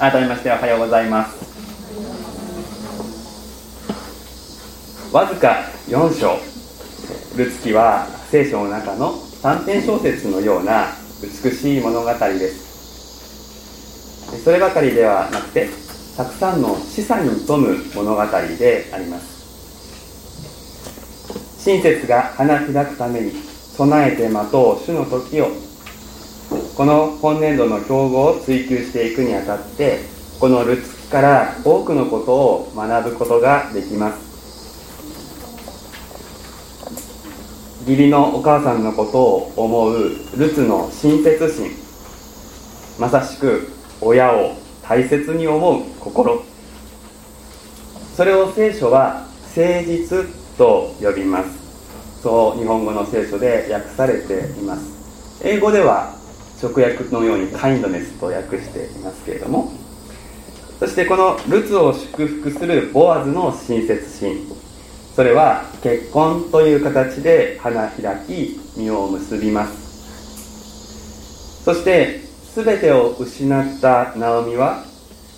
改めましておはようございます。わずか4章。ルツキは聖書の中の短編小説のような美しい物語です。そればかりではなくてたくさんの示唆に富む物語であります。親切が花開くために備えて待とう主の時をこの今年度の標語を追求していくにあたってこのルツキから多くのことを学ぶことができます。義理のお母さんのことを思うルツの親切心まさしく親を大切に思う心。それを聖書は誠実と呼びます。そう日本語の聖書で訳されています。英語では直訳のようにカインドネスと訳していますけれども。そしてこのルツを祝福するボアズの親切心それは結婚という形で花開き実を結びます。そして全てを失ったナオミは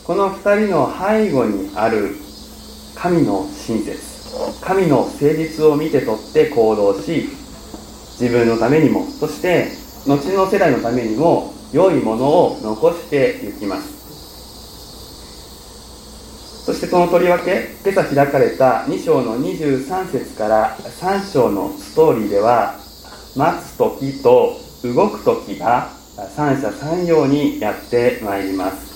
この2人の背後にある神の親切。神の誠実を見て取って行動し自分のためにも。そして後の世代のためにも良いものを残していきます。そしてそのとりわけ今朝開かれた2章の23節から3章のストーリーでは待つ時と動く時が三者三様にやってまいります。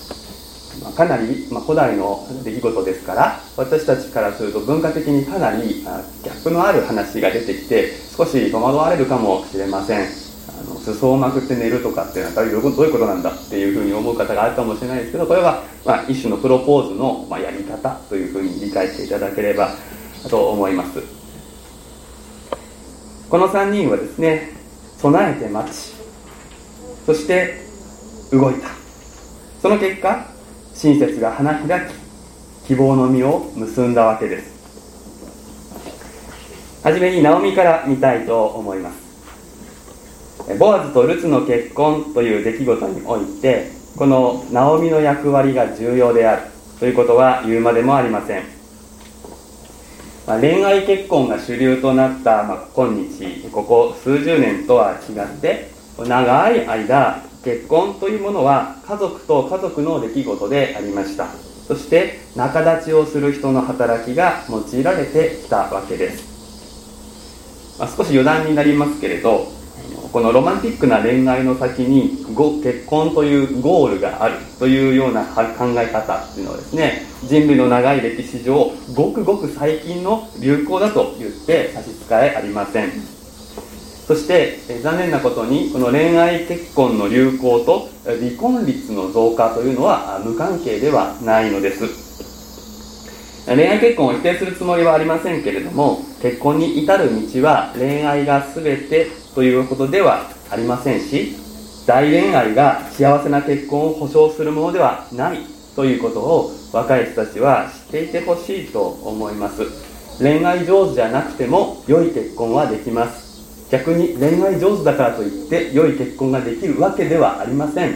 かなり、ま、古代の出来事ですから私たちからすると文化的にかなりギャップのある話が出てきて少し戸惑われるかもしれません。あの裾をまくって寝るとかっていうのはどういうことなんだっていうふうに思う方があるかもしれないですけどこれはまあ一種のプロポーズのまあやり方というふうに理解していただければと思います。この3人はですね備えて待ちそして動いた。その結果親切が花開き希望の実を結んだわけです。はじめにナオミから見たいと思います。ボアズとルツの結婚という出来事においてこのナオミの役割が重要であるということは言うまでもありません、まあ、恋愛結婚が主流となった、まあ、今日ここ数十年とは違って長い間結婚というものは家族と家族の出来事でありました。そして仲立ちをする人の働きが用いられてきたわけです、まあ、少し余談になりますけれどこのロマンティックな恋愛の先に結婚というゴールがあるというような考え方っていうのはですね人類の長い歴史上ごくごく最近の流行だと言って差し支えありません。そして残念なことにこの恋愛結婚の流行と離婚率の増加というのは無関係ではないのです。恋愛結婚を否定するつもりはありませんけれども結婚に至る道は恋愛が全てということではありませんし大恋愛が幸せな結婚を保証するものではないということを若い人たちは知っていてほしいと思います。恋愛上手じゃなくても良い結婚はできます。逆に恋愛上手だからといって良い結婚ができるわけではありません。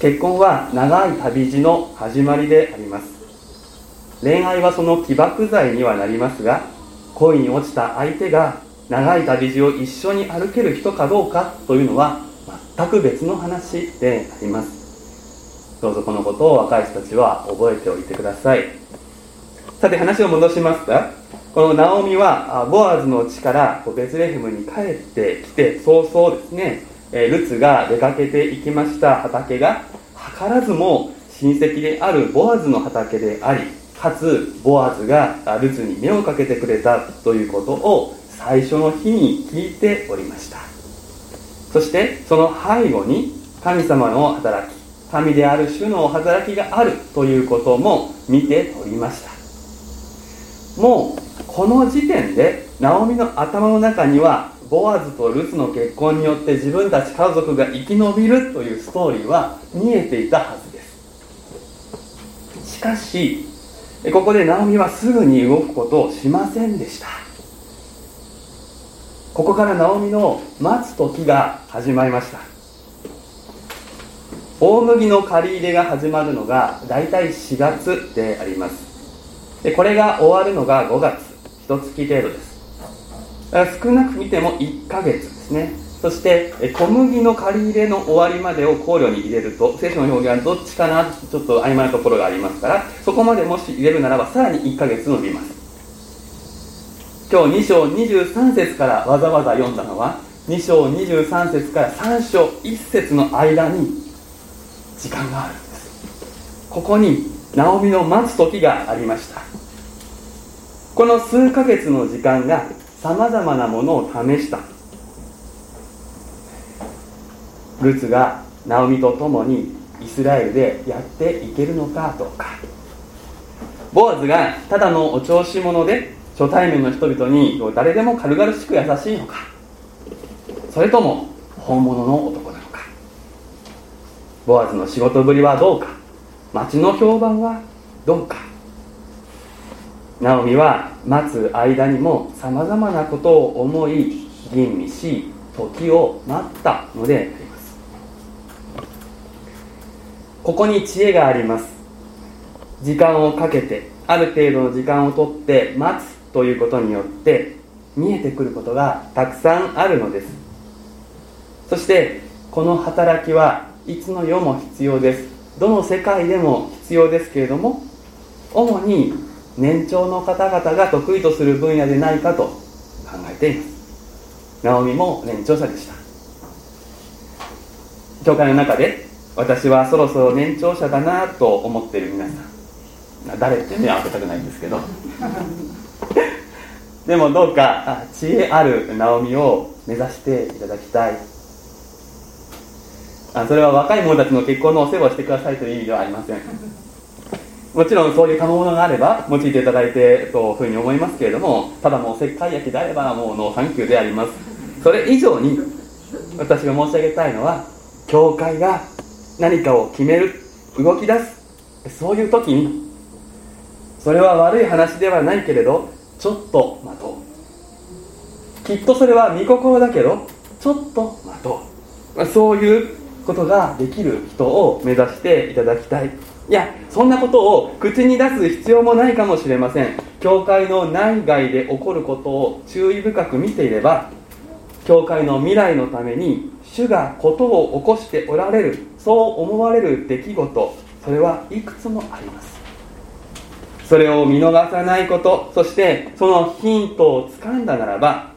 結婚は長い旅路の始まりであります。恋愛はその起爆剤にはなりますが恋に落ちた相手が長い旅路を一緒に歩ける人かどうかというのは全く別の話であります。どうぞこのことを若い人たちは覚えておいてください。さて話を戻しますがこのナオミはボアズの地からベツレヘムに帰ってきて早々ですねルツが出かけていきました。畑が図らずも親戚であるボアズの畑でありかつボアズがルツに目をかけてくれたということを最初の日に聞いておりました。そしてその背後に神様の働き神である主の働きがあるということも見ておりました。もうこの時点でナオミの頭の中にはボアズとルツの結婚によって自分たち家族が生き延びるというストーリーは見えていたはずです。しかしここでナオミはすぐに動くことをしませんでした。ここからナオミの待つ時が始まりました。大麦の借り入れが始まるのが大体4月であります。でこれが終わるのが5月1月程度です。だから少なく見ても1ヶ月ですね。そして小麦の借り入れの終わりまでを考慮に入れると聖書の表現はどっちかなちょっと曖昧なところがありますからそこまでもし入れるならばさらに1ヶ月伸びます。今日2章23節からわざわざ読んだのは2章23節から3章1節の間に時間があるんです。ここにナオミの待つ時がありました。この数ヶ月の時間がさまざまなものを試した。ルツがナオミと共にイスラエルでやっていけるのかどうか。ボアズがただのお調子者で初対面の人々に誰でも軽々しく優しいのか。それとも本物の男なのか。ボアズの仕事ぶりはどうか。町の評判はどうか。ナオミは待つ間にもさまざまなことを思い吟味し時を待ったのであります。ここに知恵があります。時間をかけてある程度の時間をとって待つということによって見えてくることがたくさんあるのです。そしてこの働きはいつの世も必要です。どの世界でも必要ですけれども主に年長の方々が得意とする分野でないかと考えています。ナオミも年長者でした。教会の中で私はそろそろ年長者だなと思っている皆さん。誰って目を開けたくないんですけど。でもどうか知恵あるナオミを目指していただきたい。あそれは若い者たちの結婚のお世話をしてくださいという意味ではありません。もちろんそういう賜物があれば用いていただいてというふうに思いますけれどもただもうお節介焼きであればもうノーサンキューであります。それ以上に私が申し上げたいのは教会が何かを決める動き出すそういう時にそれは悪い話ではないけれどちょっと待とう。きっとそれは御心だけどちょっと待とう。まそういうことができる人を目指していただきたい。いやそんなことを口に出す必要もないかもしれません。教会の内外で起こることを注意深く見ていれば教会の未来のために主がことを起こしておられるそう思われる出来事それはいくつもあります。それを見逃さないこと。そしてそのヒントをつかんだならば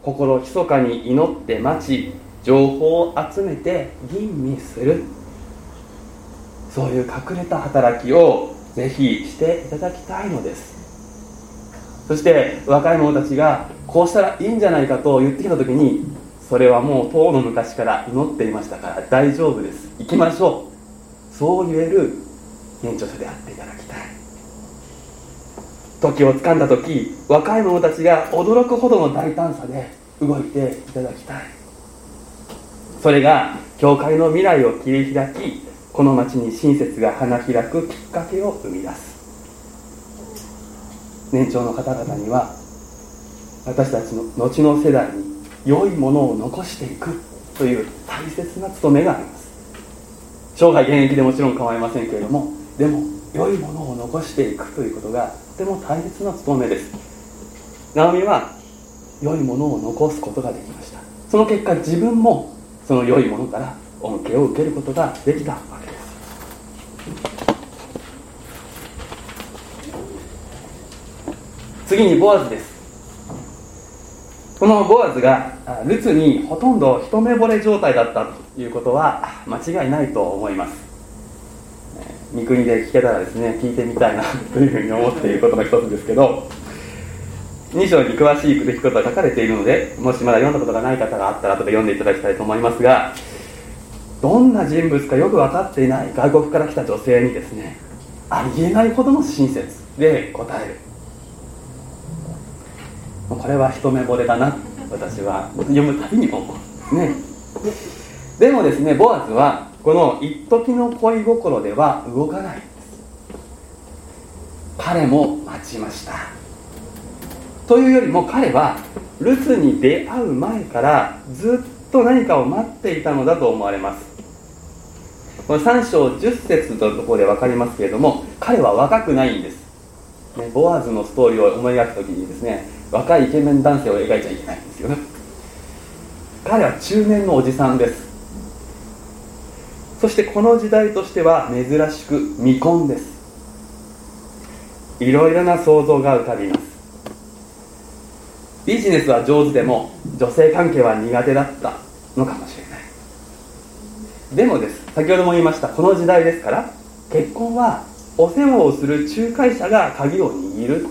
心密かに祈って待ち情報を集めて吟味する。そういう隠れた働きをぜひしていただきたいのです。そして若い者たちがこうしたらいいんじゃないかと言ってきた時にそれはもう遠の昔から祈っていましたから大丈夫です。行きましょう。そう言える年長者であっていただきたい。時をつかんだ時若い者たちが驚くほどの大胆さで動いていただきたい。それが教会の未来を切り開きこの町に親切が花開くきっかけを生み出す。年長の方々には私たちの後の世代に良いものを残していくという大切な務めがあります。生涯現役でもちろん構いませんけれどもでも良いものを残していくということがとても大切な務めです。ナオミは良いものを残すことができました。その結果自分もその良いものから恩恵を受けることができたわけです。次にボアズです。このボアズがルツにほとんど一目惚れ状態だったということは間違いないと思います。三国で聞けたらですね聞いてみたいなというふうに思っていることの一つですけど2章に詳しい出来事が書かれているのでもしまだ読んだことがない方があったら後で読んでいただきたいと思いますがどんな人物かよく分かっていない外国から来た女性にですねありえないほどの親切で答える。これは一目惚れだな私は。読むたびに思う。ね。でもですねボアズはこの一時の恋心では動かない彼も待ちました。というよりも彼はルツに出会う前からずっと何かを待っていたのだと思われます。この3章10節のところで分かりますけれども彼は若くないんです、ね、ボアーズのストーリーを思い描く時にですね若いイケメン男性を描いちゃいけないんですよね。彼は中年のおじさんです。そしてこの時代としては珍しく未婚です。いろいろな想像が浮かびます。ビジネスは上手でも女性関係は苦手だったのかもしれない。でもです先ほども言いましたこの時代ですから結婚はお世話をする仲介者が鍵を握る。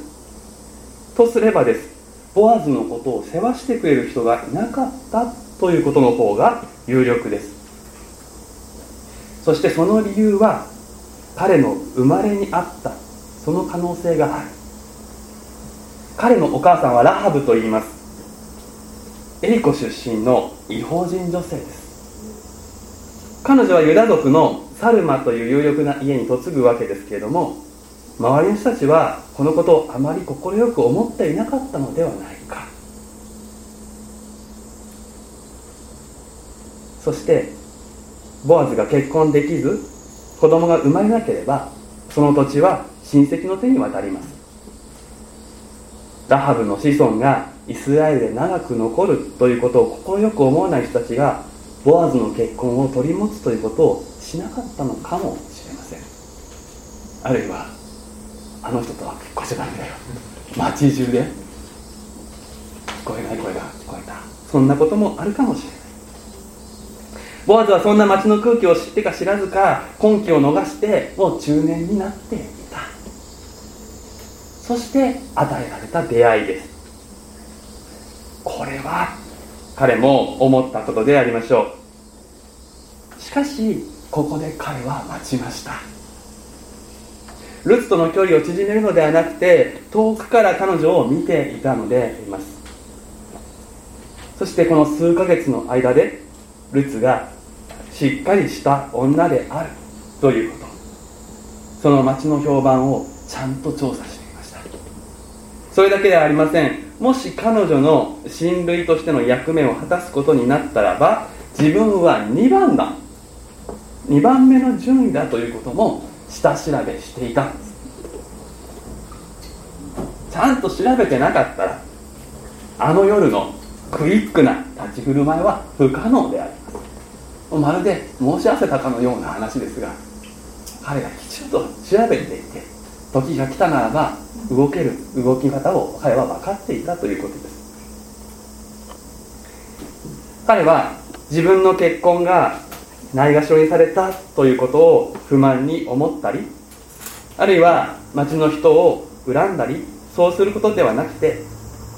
とすればですボアズのことを世話してくれる人がいなかったということの方が有力です。そしてその理由は彼の生まれにあったその可能性がある。彼のお母さんはラハブと言います。エリコ出身の違法人女性です。彼女はユダ族のサルマという有力な家に嫁ぐわけですけれども周りの人たちはこのことをあまり快く思っていなかったのではないか。そしてボアズが結婚できず子供が生まれなければその土地は親戚の手に渡ります。ラハブの子孫がイスラエルで長く残るということを快く思わない人たちがボアズの結婚を取り持つということをしなかったのかもしれません。あるいはあの人とは結婚しちゃダメだよ。街中で。聞こえない声が聞こえた。そんなこともあるかもしれない。ボアズはそんな街の空気を知ってか知らずか根気を逃してもう中年になっていた。そして与えられた出会いです。これは彼も思ったことでありましょう。しかしここで彼は待ちました。ルツとの距離を縮めるのではなくて遠くから彼女を見ていたのであります。そしてこの数ヶ月の間でルツがしっかりした女であるということ。その町の評判をちゃんと調査していました。それだけではありません。もし彼女の親類としての役目を果たすことになったらば自分は2番だ。2番目の順位だということも下調べしていた。んですちゃんと調べてなかったらあの夜のクイックな立ち振る舞いは不可能でありますまるで申し合わせたかのような話ですが彼がきちんと調べていて時が来たならば動ける動き方を彼は分かっていたということです。彼は自分の結婚がないがしろにされたということを不満に思ったりあるいは町の人を恨んだりそうすることではなくて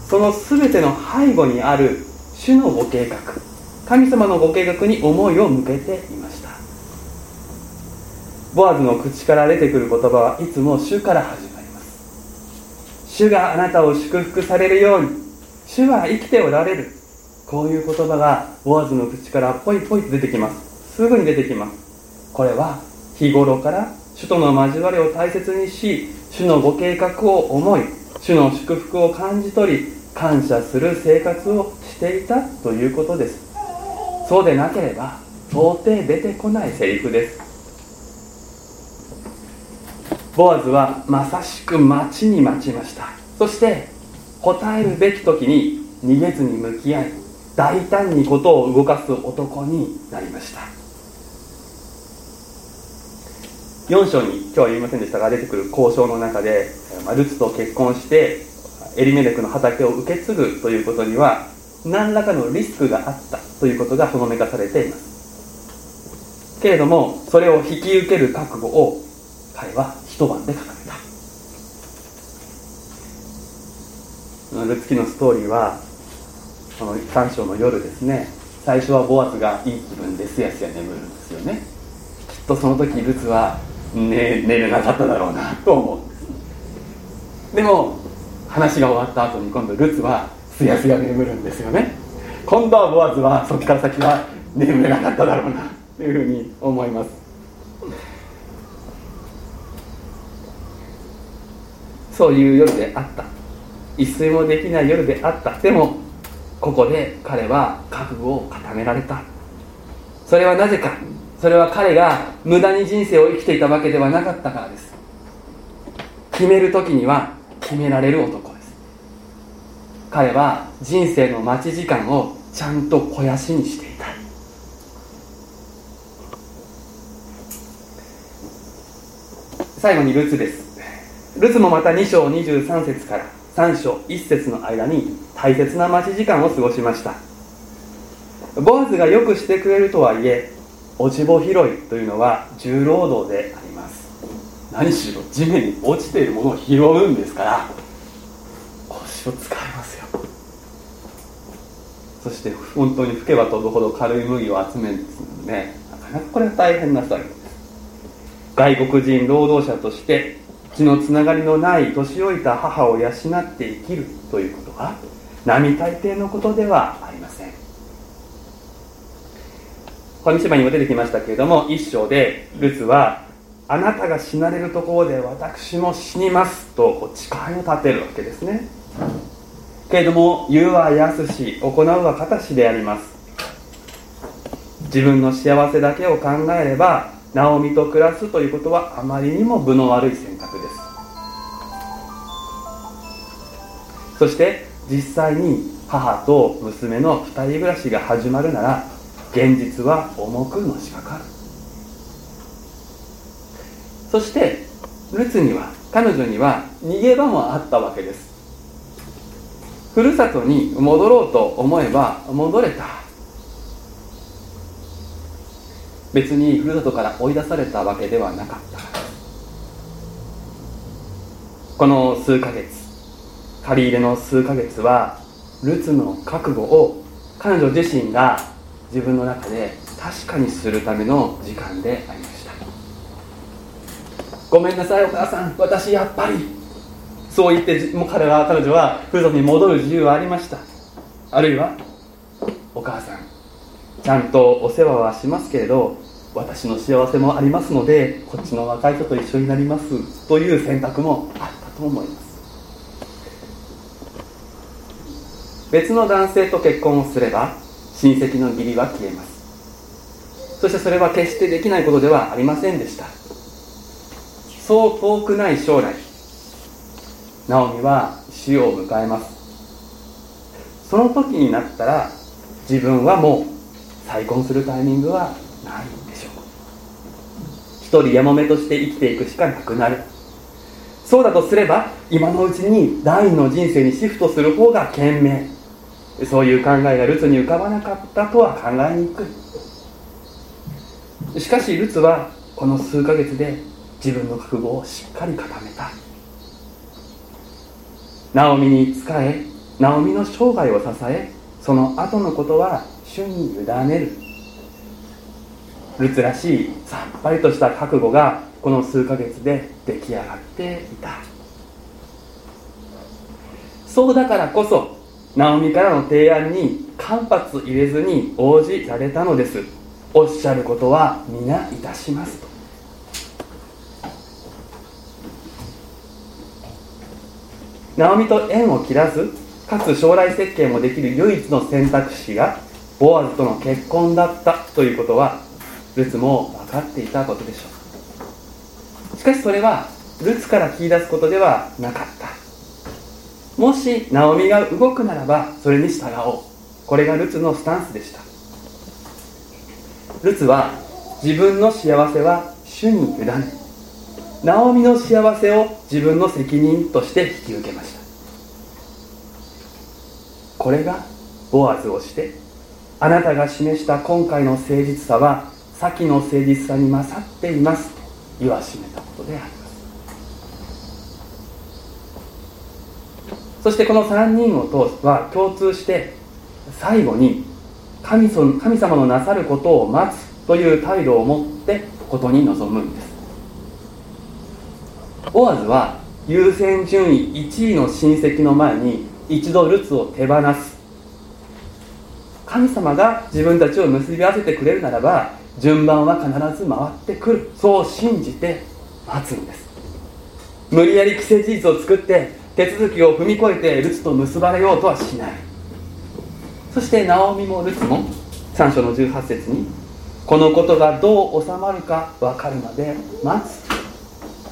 その全ての背後にある主のご計画。神様のご計画に思いを向けていました。ボアズの口から出てくる言葉はいつも主から始まります。主があなたを祝福されるように主は生きておられる。こういう言葉がボアズの口からポイポイと出てきます。すぐに出てきます。これは日頃から主との交わりを大切にし主のご計画を思い主の祝福を感じ取り感謝する生活をしていたということです。そうでなければ到底出てこないセリフです。ボアズはまさしく待ちに待ちました。そして答えるべき時に逃げずに向き合い大胆にことを動かす男になりました。4章に今日は言いませんでしたが出てくる交渉の中でルツと結婚してエリメレクの畑を受け継ぐということには何らかのリスクがあった。ということがほのめかされています。けれどもそれを引き受ける覚悟を彼は一晩で固めた。ルツキのストーリーはこの3章の夜ですね。最初はボアズがいい気分ですやすや眠るんですよね。きっとその時ルツは寝寝れなかっただろうなと思うでも話が終わった後に今度ルツはすやすや眠るんですよね。今度はボアズはそっから先は眠れなかっただろうなというふうに思います。そういう夜であった。一睡もできない夜であった。でもここで彼は覚悟を固められた。それはなぜか。それは彼が無駄に人生を生きていたわけではなかったからです。決める時には決められる男。彼は人生の待ち時間をちゃんと肥やしにしていた。最後にルツです。ルツもまた2章23節から3章1節の間に大切な待ち時間を過ごしました。ボアズがよくしてくれるとはいえ落ち穂拾いというのは重労働であります。何しろ地面に落ちているものを拾うんですから腰を使います。そして本当に吹けば飛ぶほど軽い麦を集めるんですので、ね、なかなかこれは大変な作業。です外国人労働者として血のつながりのない年老いた母を養って生きるということは並大抵のことではありません。上島にも出てきましたけれども一章でルツはあなたが死なれるところで私も死にますと誓いを立てるわけですね。けれども言うは安し行うは形であります。自分の幸せだけを考えればナオミと暮らすということはあまりにも分の悪い選択です。そして実際に母と娘の2人暮らしが始まるなら現実は重くのしかかる。そしてルツには彼女には逃げ場もあったわけです。ふるさとに戻ろうと思えば戻れた。別にふるさとから追い出されたわけではなかった。この数ヶ月借り入れの数ヶ月はルツの覚悟を彼女自身が自分の中で確かにするための時間でありました。ごめんなさいお母さん。私やっぱりそう言ってもう彼は彼女はふるさとに戻る自由はありました。あるいはお母さんちゃんとお世話はしますけれど私の幸せもありますのでこっちの若い人と一緒になりますという選択もあったと思います。別の男性と結婚をすれば親戚の義理は消えます。そしてそれは決してできないことではありませんでした。そう遠くない将来ナオミは死を迎えます。その時になったら自分はもう再婚するタイミングはないんでしょう。一人やもめとして生きていくしかなくなる。そうだとすれば今のうちに第二の人生にシフトする方が賢明。そういう考えがルツに浮かばなかったとは考えにくい。しかしルツはこの数ヶ月で自分の覚悟をしっかり固めた。ナオミに仕えナオミの生涯を支えその後のことは主に委ねる。ルツらしいさっぱりとした覚悟がこの数ヶ月で出来上がっていた。そうだからこそナオミからの提案に間髪入れずに応じられたのです。おっしゃることは皆いたしますと。ナオミと縁を切らずかつ将来設計もできる唯一の選択肢がボアズとの結婚だったということはルツも分かっていたことでしょう。しかしそれはルツから聞き出すことではなかった。もしナオミが動くならばそれに従おう。これがルツのスタンスでした。ルツは自分の幸せは主に委ねナオミの幸せを自分の責任として引き受けました。これがボアズをしてあなたが示した今回の誠実さは先の誠実さに勝っていますと言わしめたことであるそしてこの3人を通は共通して最後に神神様のなさることを待つという態度を持ってことに臨むんです。オアズは優先順位1位の親戚の前に一度ルツを手放す。神様が自分たちを結び合わせてくれるならば順番は必ず回ってくる。そう信じて待つんです。無理やり既成事実を作って手続きを踏み越えてルツと結ばれようとはしない。そしてナオミもルツも3章の18節にこのことがどう収まるか分かるまで待つ。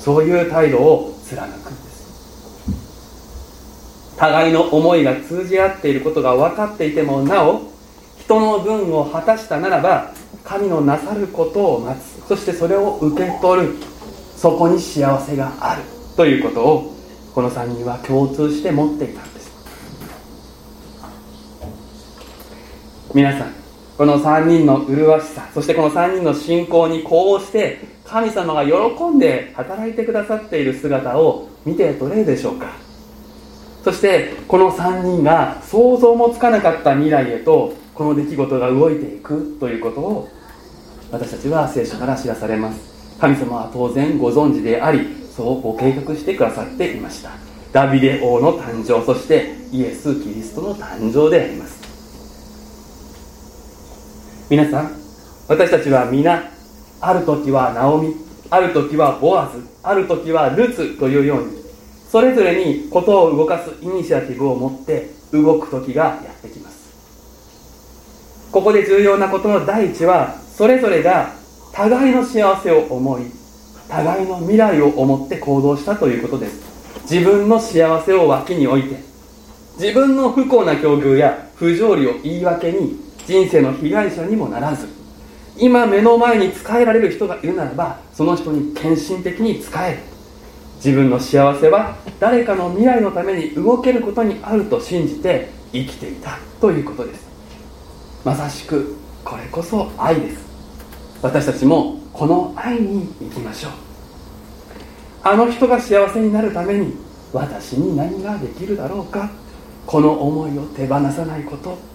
そういう態度を貫くんです。互いの思いが通じ合っていることが分かっていてもなお人の分を果たしたならば神のなさることを待つ。そしてそれを受け取る。そこに幸せがある。ということをこの3人は共通して持っていたんです。皆さんこの3人の麗しさそしてこの3人の信仰にこうして神様が喜んで働いてくださっている姿を見て取れるでしょうか。そしてこの3人が想像もつかなかった未来へとこの出来事が動いていくということを私たちは聖書から知らされます。神様は当然ご存知でありそうご計画してくださっていました。ダビデ王の誕生そしてイエス・キリストの誕生であります。皆さん私たちは皆ある時はナオミある時はボアズある時はルツというようにそれぞれにことを動かすイニシアティブを持って動く時がやってきます。ここで重要なことの第一はそれぞれが互いの幸せを思い互いの未来を思って行動したということです。自分の幸せを脇に置いて自分の不幸な境遇や不条理を言い訳に人生の被害者にもならず今目の前に仕えられる人がいるならばその人に献身的に仕える。自分の幸せは誰かの未来のために動けることにあると信じて生きていた。ということです。まさしくこれこそ愛です。私たちもこの愛に行きましょう。あの人が幸せになるために私に何ができるだろうか。この思いを手放さないこと。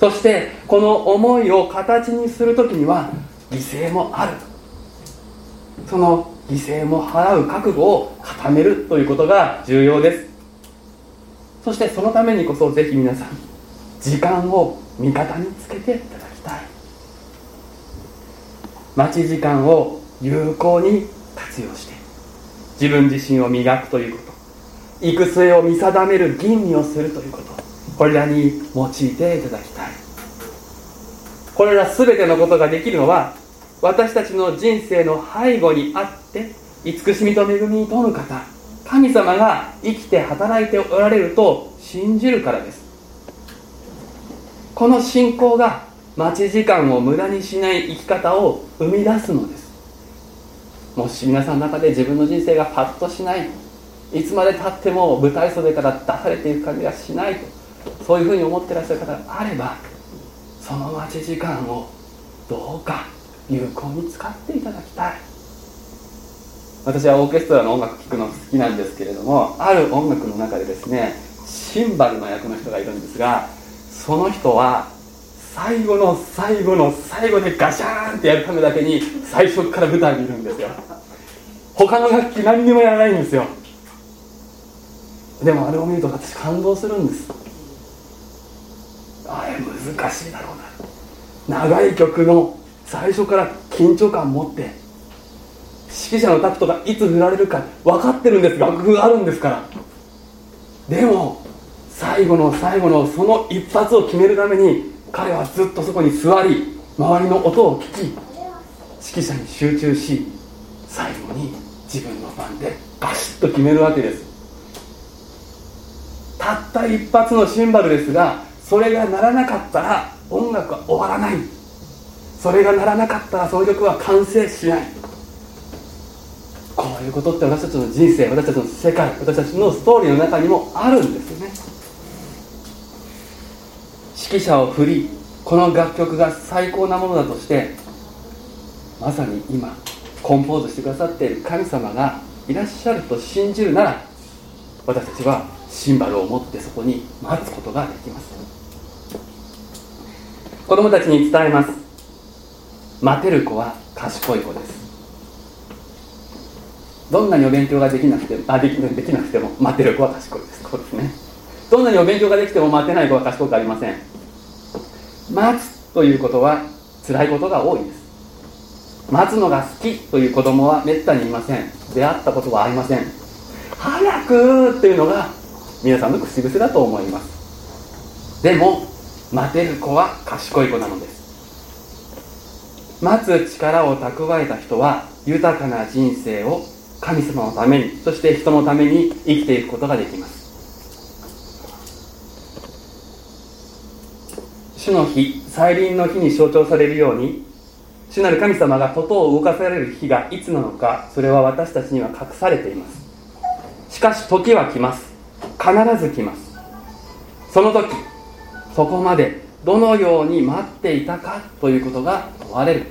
そしてこの思いを形にする時には犠牲もある。その犠牲も払う覚悟を固めるということが重要です。そしてそのためにこそぜひ皆さん時間を味方につけていただきたい。待ち時間を有効に活用して自分自身を磨くということ。行く末を見定める吟味をするということ。これらに用いていただきたい。これら全てのことができるのは私たちの人生の背後にあって慈しみと恵みに富む方神様が生きて働いておられると信じるからです。この信仰が待ち時間を無駄にしない生き方を生み出すのです。もし皆さんの中で自分の人生がパッとしないいつまでたっても舞台袖から出されていく感じがしないとそういうふうに思ってらっしゃる方があればその待ち時間をどうか有効に使っていただきたい。私はオーケストラの音楽聴くの好きなんですけれどもある音楽の中でですねシンバルの役の人がいるんですがその人は最後の最後の最後でガシャーンってやるためだけに最初から舞台にいるんですよ。他の楽器何にもやらないんですよ。でもあれを見ると私感動するんです。あれ難しいだろうな。長い曲の最初から緊張感持って指揮者のタクトがいつ振られるか分かってるんです楽譜あるんですからでも最後の最後のその一発を決めるために彼はずっとそこに座り周りの音を聞き指揮者に集中し最後に自分の番でガシッと決めるわけです。たった一発のシンバルですがそれが鳴らなかったら音楽は終わらない。それが鳴らなかったらその曲は完成しない。こういうことって私たちの人生私たちの世界私たちのストーリーの中にもあるんですよね。指揮者を振りこの楽曲が最高なものだとしてまさに今コンポーズしてくださっている神様がいらっしゃると信じるなら私たちはシンバルを持ってそこに待つことができます。子供たちに伝えます。待てる子は賢い子です。どんなにお勉強ができなくてあできできなくても待てる子は賢いです。こうですね。どんなにお勉強ができても待てない子は賢くありません。待つということは辛いことが多いです。待つのが好きという子供はめったにいません。出会ったことはありません。早くっていうのが皆さんの口癖だと思います。でも待てる子は賢い子なのです。待つ力を蓄えた人は豊かな人生を神様のためにそして人のために生きていくことができます。主の日再臨の日に象徴されるように主なる神様がことを動かされる日がいつなのかそれは私たちには隠されています。しかし時は来ます。必ず来ます。その時そこまでどのように待っていたかということが問われる。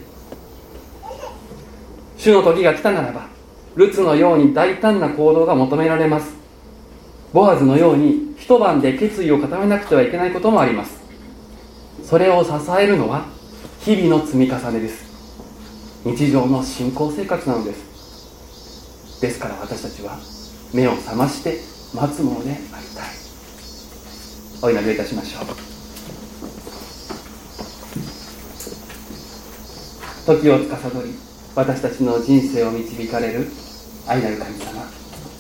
主の時が来たならばルツのように大胆な行動が求められます。ボアズのように一晩で決意を固めなくてはいけないこともあります。それを支えるのは日々の積み重ねです。日常の信仰生活なのです。ですから私たちは目を覚まして待つものでありたいお祈りいたしましょう時を司り私たちの人生を導かれる愛なる神様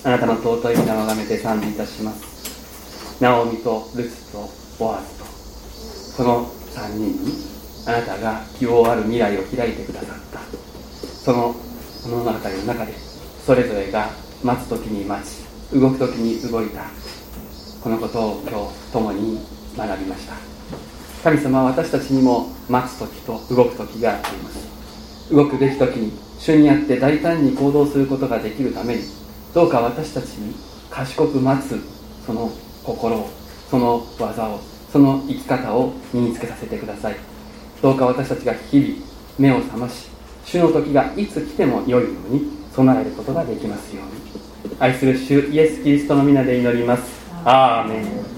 あなたの尊い皆をがめて賛美いたしますナオミとルツとボアズとその3人にあなたが希望ある未来を開いてくださったその物語の中でそれぞれが待つ時に待ち動く時に動いた。このことを今日共に学びました。神様は私たちにも待つ時と動く時があります。動くべき時に主にあって大胆に行動することができるためにどうか私たちに賢く待つその心をその技をその生き方を身につけさせてください。どうか私たちが日々目を覚まし主の時がいつ来ても良いように備えることができますように。愛する主イエス・キリストの皆で祈ります。アーメン